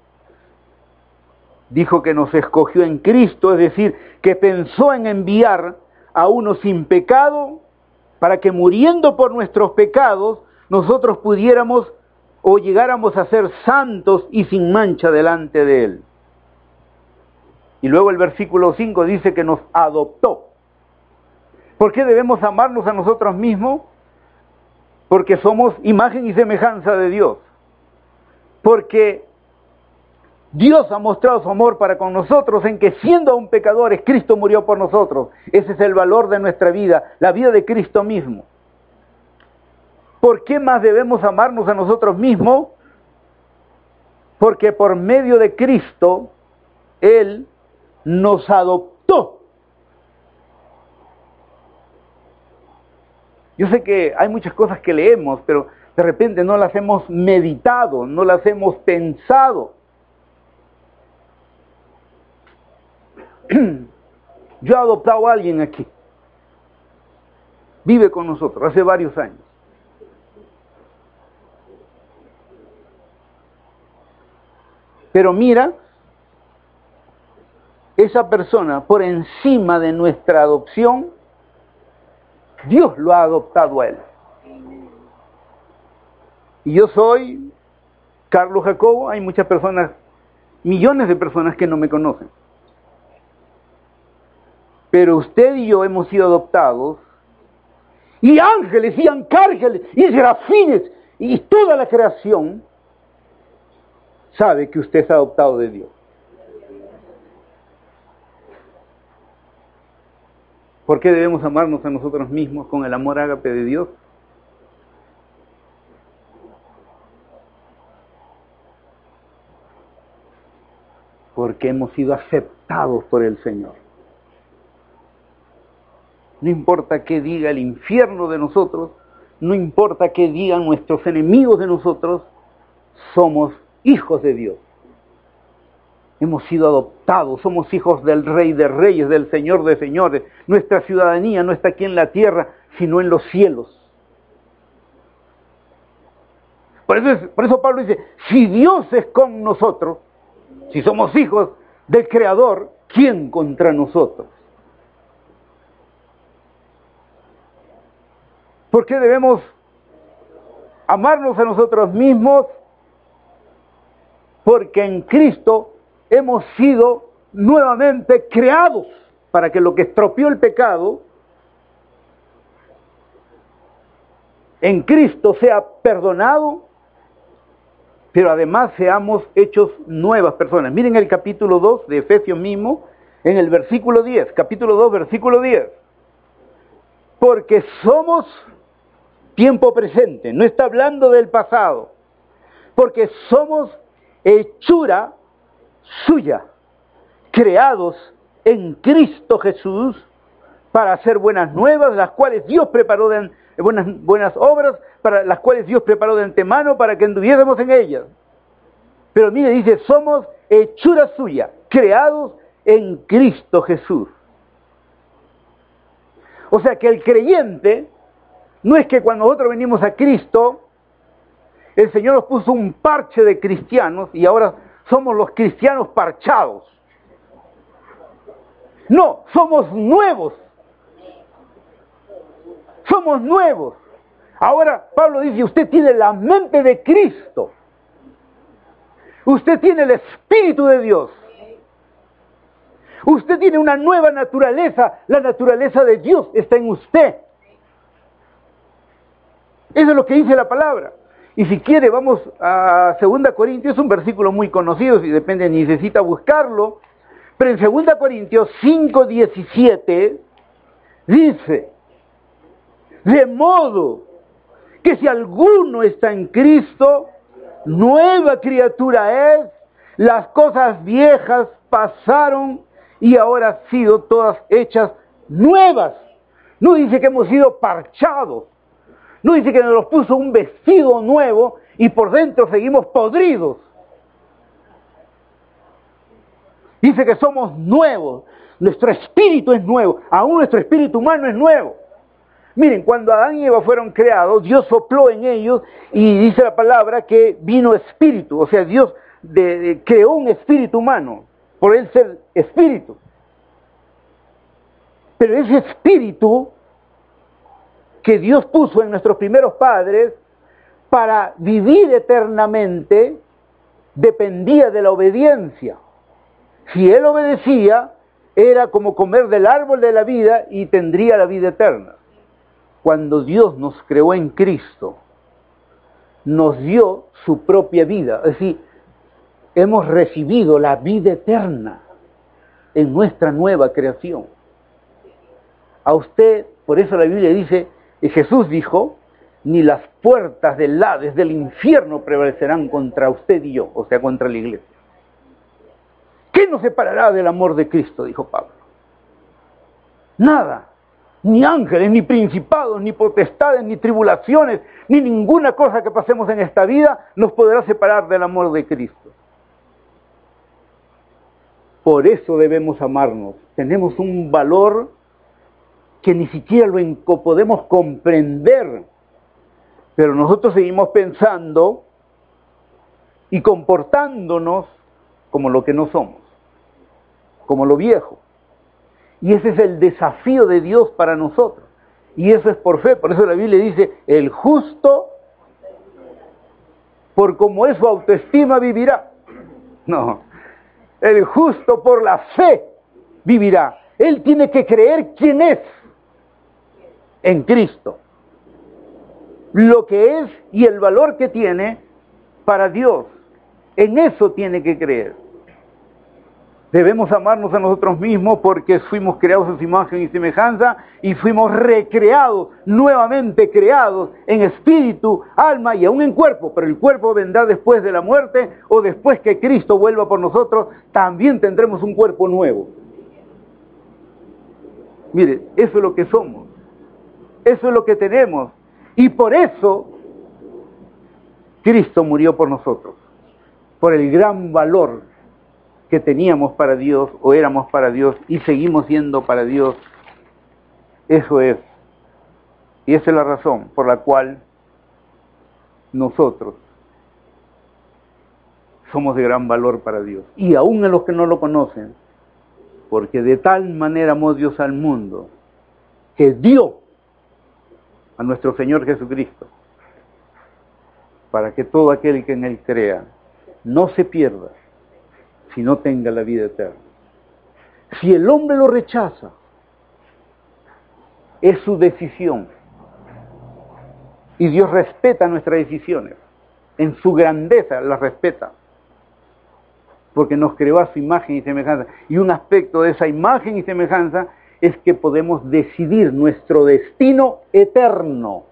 dijo que nos escogió en Cristo, es decir, que pensó en enviar a uno sin pecado para que muriendo por nuestros pecados nosotros pudiéramos o llegáramos a ser santos y sin mancha delante de Él. Y luego el versículo 5 dice que nos adoptó. ¿Por qué debemos amarnos a nosotros mismos? Porque somos imagen y semejanza de Dios. Porque Dios ha mostrado su amor para con nosotros en que siendo aún pecadores, Cristo murió por nosotros. Ese es el valor de nuestra vida, la vida de Cristo mismo. ¿Por qué más debemos amarnos a nosotros mismos? Porque por medio de Cristo, Él nos adoptó. Yo sé que hay muchas cosas que leemos, pero de repente no las hemos meditado, no las hemos pensado. Yo he adoptado a alguien aquí. Vive con nosotros hace varios años. Pero mira esa persona por encima de nuestra adopción, Dios lo ha adoptado a él. Y yo soy Carlos Jacobo, hay muchas personas, millones de personas que no me conocen. Pero usted y yo hemos sido adoptados, y ángeles y arcángeles y serafines y toda la creación sabe que usted es adoptado de Dios. ¿Por qué debemos amarnos a nosotros mismos con el amor ágape de Dios? Porque hemos sido aceptados por el Señor. No importa qué diga el infierno de nosotros, no importa qué digan nuestros enemigos de nosotros, somos hijos de Dios. Hemos sido adoptados, somos hijos del Rey de Reyes, del Señor de Señores. Nuestra ciudadanía no está aquí en la tierra, sino en los cielos. Por eso, por eso Pablo dice, si Dios es con nosotros, si somos hijos del Creador, ¿quién contra nosotros? ¿Por qué debemos amarnos a nosotros mismos? Porque en Cristo hemos sido nuevamente creados para que lo que estropeó el pecado en Cristo sea perdonado, pero además seamos hechos nuevas personas. Miren el capítulo 2 de Efesios mismo, en el versículo 10, capítulo 2, versículo 10. Porque somos tiempo presente, no está hablando del pasado, porque somos hechura suya, creados en Cristo Jesús para hacer buenas nuevas, las cuales Dios preparó de buenas, buenas obras, para las cuales Dios preparó de antemano para que anduviésemos en ellas. Pero mire, dice, somos hechura suya, creados en Cristo Jesús. O sea que el creyente no es que cuando nosotros venimos a Cristo, el Señor nos puso un parche de cristianos y ahora somos los cristianos parchados. No, somos nuevos. Somos nuevos. Ahora Pablo dice, usted tiene la mente de Cristo. Usted tiene el Espíritu de Dios. Usted tiene una nueva naturaleza. La naturaleza de Dios está en usted. Eso es lo que dice la palabra. Y si quiere, vamos a 2 Corintios, un versículo muy conocido, si depende, necesita buscarlo. Pero en 2 Corintios 5, 17 dice, de modo que si alguno está en Cristo, nueva criatura es, las cosas viejas pasaron y ahora han sido todas hechas nuevas. No dice que hemos sido parchados, no dice que nos puso un vestido nuevo y por dentro seguimos podridos. Dice que somos nuevos, nuestro espíritu es nuevo, aún nuestro espíritu humano es nuevo. Miren, cuando Adán y Eva fueron creados, Dios sopló en ellos y dice la palabra que vino espíritu, o sea, Dios creó un espíritu humano, por él ser espíritu. Pero ese espíritu que Dios puso en nuestros primeros padres para vivir eternamente dependía de la obediencia. Si él obedecía, era como comer del árbol de la vida y tendría la vida eterna. Cuando Dios nos creó en Cristo, nos dio su propia vida. Es decir, hemos recibido la vida eterna en nuestra nueva creación. A usted, por eso la Biblia dice, y Jesús dijo, ni las puertas del Hades, del infierno prevalecerán contra usted y yo, o sea, contra la iglesia. ¿Qué nos separará del amor de Cristo? dijo Pablo. Nada. Ni ángeles, ni principados, ni potestades, ni tribulaciones, ni ninguna cosa que pasemos en esta vida nos podrá separar del amor de Cristo. Por eso debemos amarnos. Tenemos un valor que ni siquiera lo podemos comprender. Pero nosotros seguimos pensando y comportándonos como lo que no somos, como lo viejo. Y ese es el desafío de Dios para nosotros. Y eso es por fe. Por eso la Biblia dice, el justo, por como es su autoestima, vivirá. No, el justo por la fe vivirá. Él tiene que creer quién es en Cristo. Lo que es y el valor que tiene para Dios. En eso tiene que creer. Debemos amarnos a nosotros mismos porque fuimos creados en su imagen y semejanza y fuimos recreados, nuevamente creados en espíritu, alma y aún en cuerpo. Pero el cuerpo vendrá después de la muerte o después que Cristo vuelva por nosotros, también tendremos un cuerpo nuevo. Mire, eso es lo que somos. Eso es lo que tenemos. Y por eso Cristo murió por nosotros. Por el gran valor que teníamos para Dios o éramos para Dios y seguimos siendo para Dios. Eso es. Y esa es la razón por la cual nosotros somos de gran valor para Dios. Y aún a los que no lo conocen, porque de tal manera amó Dios al mundo, que dio a nuestro Señor Jesucristo, para que todo aquel que en Él crea no se pierda, sino tenga la vida eterna. Si el hombre lo rechaza, es su decisión. Y Dios respeta nuestras decisiones. En su grandeza las respeta porque nos creó a su imagen y semejanza. Y un aspecto de esa imagen y semejanza es que podemos decidir nuestro destino eterno,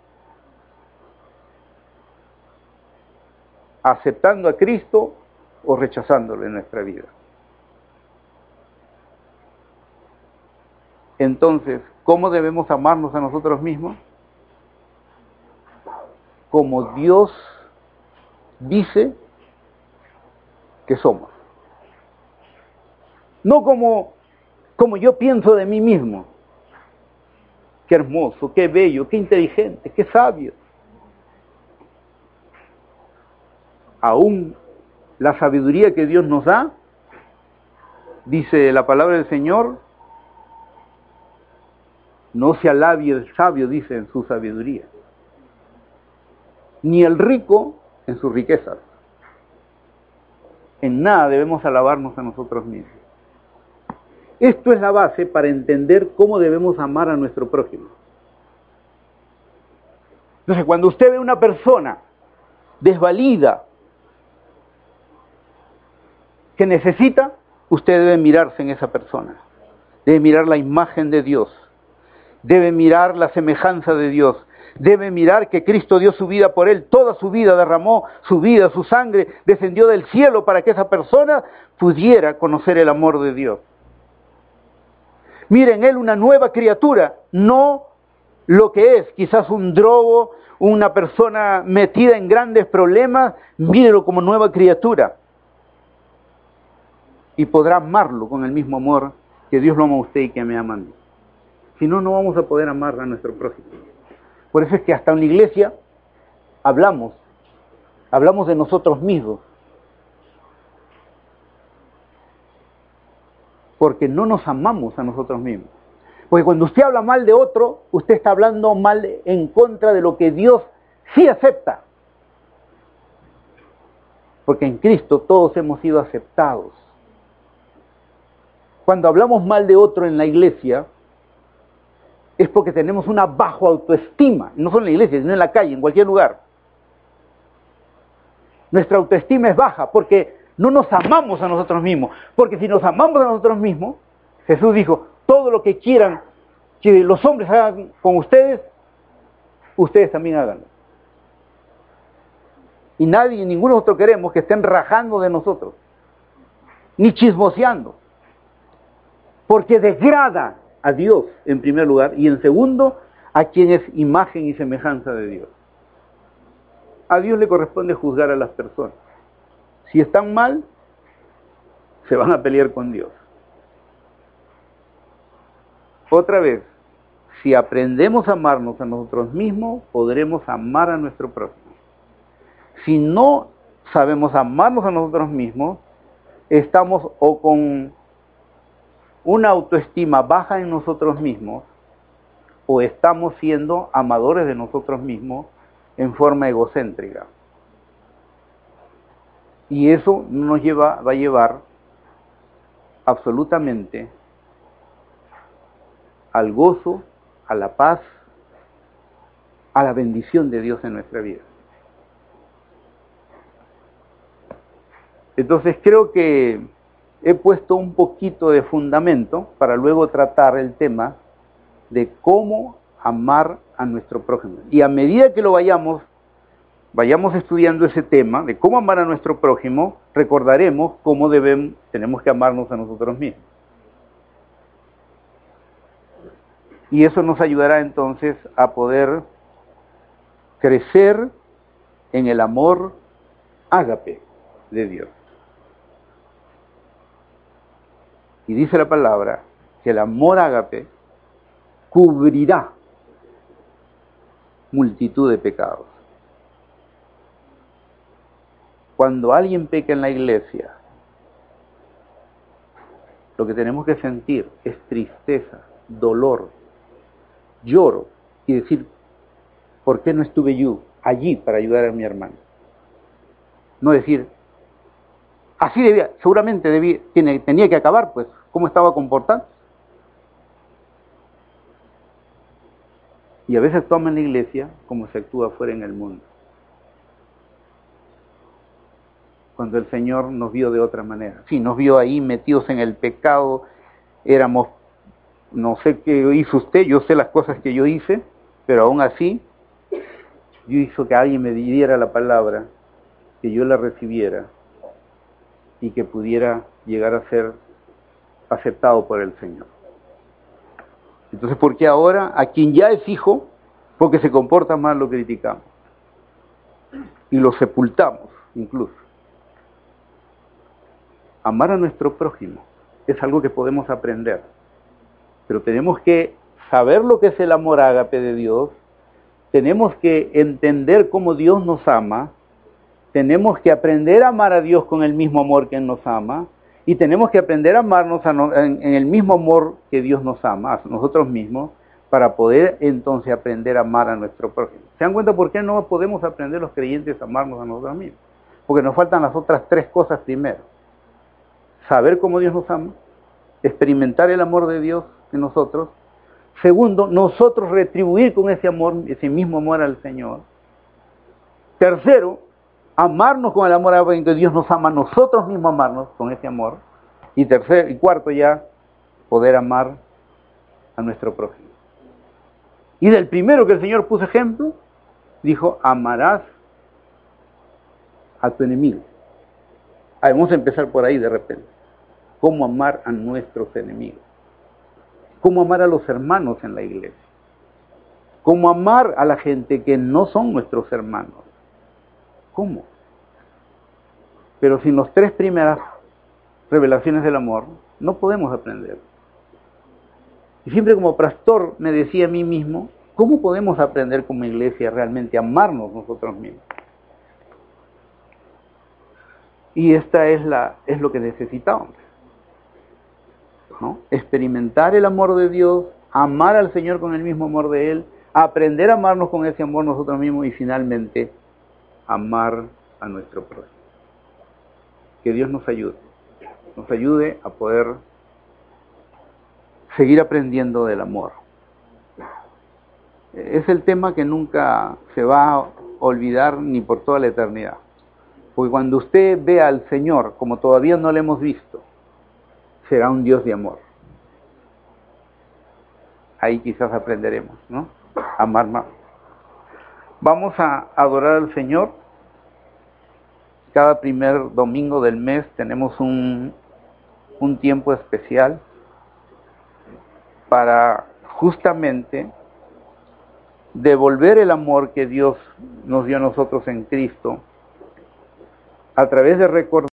aceptando a Cristo o rechazándolo en nuestra vida. Entonces, ¿cómo debemos amarnos a nosotros mismos? Como Dios dice que somos no como, como yo pienso de mí mismo. Qué hermoso, qué bello, qué inteligente, qué sabio. Aún la sabiduría que Dios nos da, dice la palabra del Señor, no se alabie el sabio, dice en su sabiduría, ni el rico en sus riquezas. En nada debemos alabarnos a nosotros mismos. Esto es la base para entender cómo debemos amar a nuestro prójimo. Entonces, cuando usted ve una persona desvalida que necesita, usted debe mirarse en esa persona. Debe mirar la imagen de Dios. Debe mirar la semejanza de Dios. Debe mirar que Cristo dio su vida por él, toda su vida derramó su vida, su sangre descendió del cielo para que esa persona pudiera conocer el amor de Dios. Miren, él una nueva criatura, no lo que es, quizás un drogo, una persona metida en grandes problemas, mírelo como nueva criatura. Y podrá amarlo con el mismo amor que Dios lo ama a usted y que me ama a mí. Si no, no vamos a poder amar a nuestro prójimo. Por eso es que hasta en la iglesia hablamos, hablamos de nosotros mismos. Porque no nos amamos a nosotros mismos. Porque cuando usted habla mal de otro, usted está hablando mal en contra de lo que Dios sí acepta. Porque en Cristo todos hemos sido aceptados. Cuando hablamos mal de otro en la iglesia, es porque tenemos una bajo autoestima, no solo en la iglesia, sino en la calle, en cualquier lugar. Nuestra autoestima es baja porque no nos amamos a nosotros mismos. Porque si nos amamos a nosotros mismos, Jesús dijo, todo lo que quieran que los hombres hagan con ustedes, ustedes también háganlo. Y nadie, ninguno de nosotros queremos que estén rajando de nosotros, ni chismoseando, porque degrada a Dios en primer lugar y en segundo a quien es imagen y semejanza de Dios. A Dios le corresponde juzgar a las personas. Si están mal, se van a pelear con Dios. Otra vez, si aprendemos a amarnos a nosotros mismos, podremos amar a nuestro prójimo. Si no sabemos amarnos a nosotros mismos, estamos o con una autoestima baja en nosotros mismos, o estamos siendo amadores de nosotros mismos en forma egocéntrica. Y eso nos lleva, va a llevar absolutamente al gozo, a la paz, a la bendición de Dios en nuestra vida. Entonces creo que he puesto un poquito de fundamento para luego tratar el tema de cómo amar a nuestro prójimo. Y a medida que lo vayamos vayamos estudiando ese tema de cómo amar a nuestro prójimo, recordaremos cómo debemos, tenemos que amarnos a nosotros mismos. Y eso nos ayudará entonces a poder crecer en el amor ágape de Dios. Y dice la palabra que el amor ágape cubrirá multitud de pecados. Cuando alguien peca en la iglesia, lo que tenemos que sentir es tristeza, dolor, lloro y decir, ¿por qué no estuve yo allí para ayudar a mi hermano? No decir, así debía, seguramente debía, tenía que acabar, pues, ¿cómo estaba comportando? Y a veces toma en la iglesia como se actúa fuera en el mundo. Cuando el Señor nos vio de otra manera. Sí, nos vio ahí metidos en el pecado, éramos, no sé qué hizo usted, yo sé las cosas que yo hice, pero aún así, yo hizo que alguien me diera la palabra, que yo la recibiera y que pudiera llegar a ser aceptado por el Señor. Entonces, ¿por qué ahora a quien ya es hijo, porque se comporta mal, lo criticamos? Y lo sepultamos incluso. Amar a nuestro prójimo es algo que podemos aprender, pero tenemos que saber lo que es el amor ágape de Dios, tenemos que entender cómo Dios nos ama, tenemos que aprender a amar a Dios con el mismo amor que Él nos ama, y tenemos que aprender a amarnos en, el mismo amor que Dios nos ama, a nosotros mismos, para poder entonces aprender a amar a nuestro prójimo. ¿Se dan cuenta por qué no podemos aprender los creyentes a amarnos a nosotros mismos? Porque nos faltan las otras tres cosas primero. Saber cómo Dios nos ama, experimentar el amor de Dios en nosotros. Segundo, nosotros retribuir con ese amor, ese mismo amor al Señor. Tercero, amarnos con el amor que Dios nos ama, nosotros mismos amarnos con ese amor. Y tercer y cuarto ya, poder amar a nuestro prójimo. Y del primero que el Señor puso ejemplo, dijo, amarás a tu enemigo. vamos a empezar por ahí de repente. ¿Cómo amar a nuestros enemigos? ¿Cómo amar a los hermanos en la iglesia? ¿Cómo amar a la gente que no son nuestros hermanos? ¿Cómo? Pero sin las tres primeras revelaciones del amor, no podemos aprender. Y siempre como pastor me decía a mí mismo, ¿cómo podemos aprender como iglesia realmente a amarnos nosotros mismos? Y esta es, la, es lo que necesitamos. Experimentar el amor de Dios, amar al Señor con el mismo amor de Él, aprender a amarnos con ese amor nosotros mismos y finalmente amar a nuestro prójimo. Que Dios nos ayude, nos ayude a poder seguir aprendiendo del amor. Es el tema que nunca se va a olvidar ni por toda la eternidad. Porque cuando usted vea al Señor como todavía no lo hemos visto, será un Dios de amor. Ahí quizás aprenderemos, ¿no? Amar más. Vamos a adorar al Señor. Cada primer domingo del mes tenemos un, un tiempo especial para justamente devolver el amor que Dios nos dio a nosotros en Cristo a través de recordar